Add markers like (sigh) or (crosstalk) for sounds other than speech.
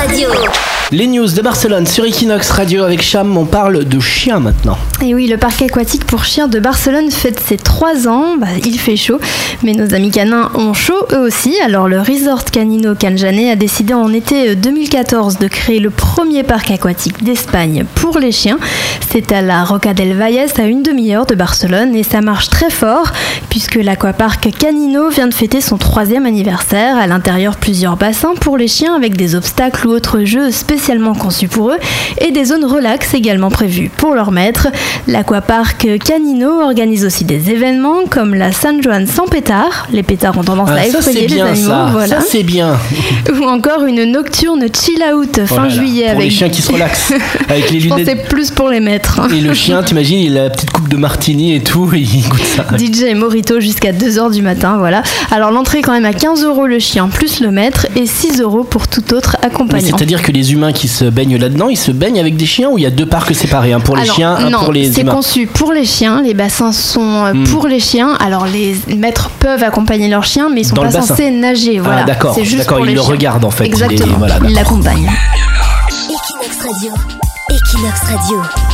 Radio. Les news de Barcelone sur Equinox Radio avec Cham, on parle de chiens maintenant. Et oui, le parc aquatique pour chiens de Barcelone fête ses 3 ans. Bah, il fait chaud, mais nos amis canins ont chaud eux aussi. Alors le Resort Canino Canjané a décidé en été 2014 de créer le premier parc aquatique d'Espagne pour les chiens. C'est à la Roca del Valles à une demi-heure de Barcelone et ça marche très fort puisque l'aquapark Canino vient de fêter son troisième anniversaire. À l'intérieur, plusieurs bassins pour les chiens avec des obstacles ou autres jeux spécialement conçus pour eux et des zones relax également prévues pour leurs maîtres. L'aquapark Canino organise aussi des événements comme la San Juan sans pétard. Les pétards ont tendance Ah, à effrayer c'est les animaux. ça. voilà. Ça, c'est bien. (laughs) Ou encore une nocturne chill out Oh fin là, juillet Pour avec. les chiens qui se relaxent. (laughs) Avec les lunettes. plus pour les maîtres. Et le chien, (laughs) t'imagines, il a la petite coupe de martini et tout, et il goûte ça. DJ et Jusqu'à 2h du matin, voilà. Alors l'entrée est quand même à 15 euros le chien plus le maître et 6 euros pour tout autre accompagnant. C'est-à-dire que les humains qui se baignent là-dedans, ils se baignent avec des chiens ou il y a deux parcs séparés, un pour les Alors, chiens, un non, pour les c'est conçu pour les chiens. Les bassins sont euh, Hmm. pour les chiens. Alors les maîtres peuvent accompagner leurs chiens, mais ils sont Dans pas le bassin. censés nager. Voilà. Ah, d'accord, C'est juste d'accord, pour ils les le chiens. regardent en fait. Exactement. voilà, ils l'accompagnent. Equinox Radio. Equinox Radio.